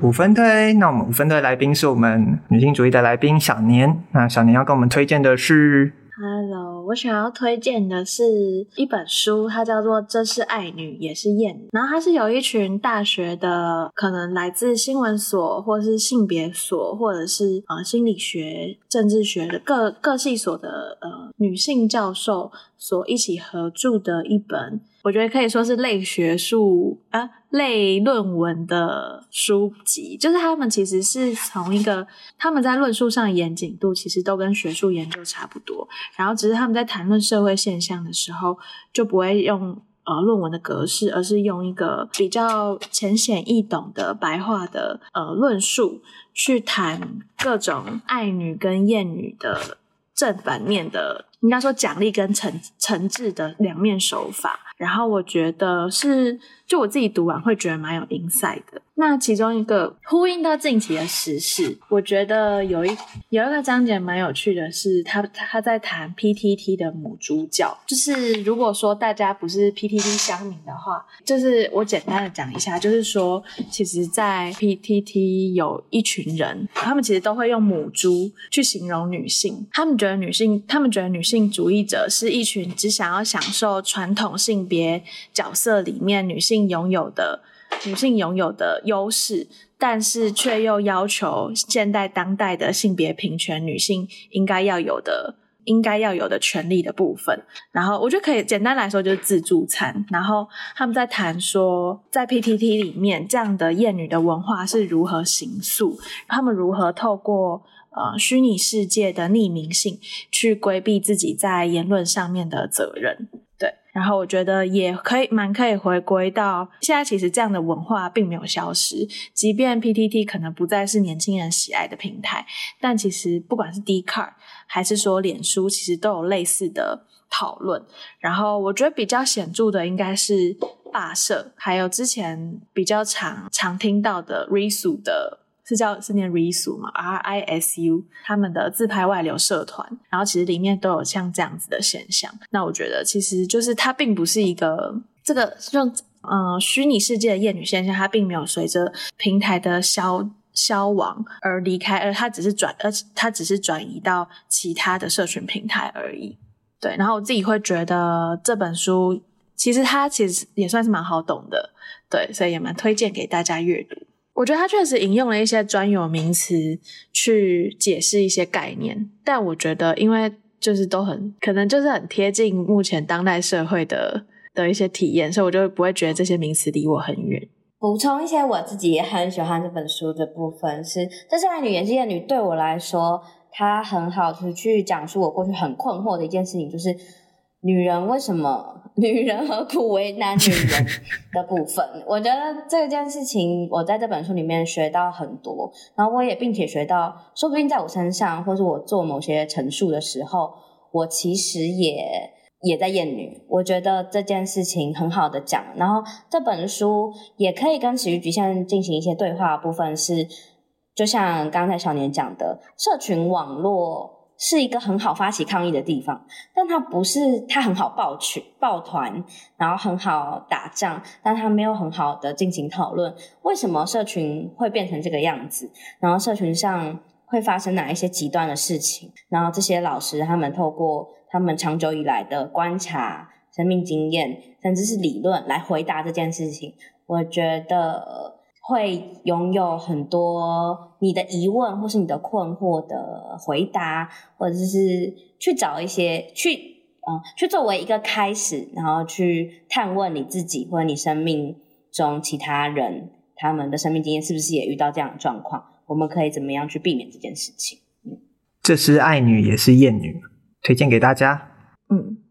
五分队，那我们五分推来宾是我们女性主义的来宾小年。那小年要跟我们推荐的是，Hello，我想要推荐的是一本书，它叫做《这是爱女，也是厌》。然后它是有一群大学的，可能来自新闻所，或是性别所，或者是呃心理学、政治学的各各系所的呃女性教授所一起合著的一本。我觉得可以说是类学术啊，类论文的书籍，就是他们其实是从一个他们在论述上严谨度其实都跟学术研究差不多，然后只是他们在谈论社会现象的时候就不会用呃论文的格式，而是用一个比较浅显易懂的白话的呃论述去谈各种爱女跟厌女的正反面的。应该说奖励跟惩惩治的两面手法，然后我觉得是，就我自己读完会觉得蛮有 insight 的。那其中一个呼应到近期的时事，我觉得有一有一个章节蛮有趣的是，他他在谈 PTT 的母猪教，就是如果说大家不是 PTT 乡民的话，就是我简单的讲一下，就是说，其实，在 PTT 有一群人，他们其实都会用母猪去形容女性，他们觉得女性，他们觉得女性主义者是一群只想要享受传统性别角色里面女性性拥有的。女性拥有的优势，但是却又要求现代当代的性别平权，女性应该要有的、应该要有的权利的部分。然后，我觉得可以简单来说就是自助餐。然后他们在谈说，在 PTT 里面这样的厌女的文化是如何形塑，他们如何透过呃虚拟世界的匿名性去规避自己在言论上面的责任。然后我觉得也可以蛮可以回归到现在，其实这样的文化并没有消失，即便 PTT 可能不再是年轻人喜爱的平台，但其实不管是 d c a r 还是说脸书，其实都有类似的讨论。然后我觉得比较显著的应该是霸社，还有之前比较常常听到的 Risu 的。是叫是念 Risu 嘛，R I S U，他们的自拍外流社团，然后其实里面都有像这样子的现象。那我觉得其实就是它并不是一个这个像呃虚拟世界的厌女现象，它并没有随着平台的消消亡而离开，而它只是转，而它只是转移到其他的社群平台而已。对，然后我自己会觉得这本书其实它其实也算是蛮好懂的，对，所以也蛮推荐给大家阅读。我觉得他确实引用了一些专有名词去解释一些概念，但我觉得因为就是都很可能就是很贴近目前当代社会的的一些体验，所以我就不会觉得这些名词离我很远。补充一些我自己也很喜欢这本书的部分是，这是爱女也是厌女，对我来说，它很好去去讲述我过去很困惑的一件事情，就是女人为什么。女人何苦为难女人的部分，我觉得这件事情我在这本书里面学到很多，然后我也并且学到，说不定在我身上，或是我做某些陈述的时候，我其实也也在厌女。我觉得这件事情很好的讲，然后这本书也可以跟始于局限进行一些对话的部分是，就像刚才小年讲的，社群网络。是一个很好发起抗议的地方，但它不是，它很好抱群、抱团，然后很好打仗，但它没有很好的进行讨论，为什么社群会变成这个样子，然后社群上会发生哪一些极端的事情，然后这些老师他们透过他们长久以来的观察、生命经验，甚至是理论来回答这件事情，我觉得。会拥有很多你的疑问或是你的困惑的回答，或者是去找一些去嗯去作为一个开始，然后去探问你自己或者你生命中其他人他们的生命经验是不是也遇到这样的状况？我们可以怎么样去避免这件事情？嗯，这是爱女也是厌女，推荐给大家。嗯。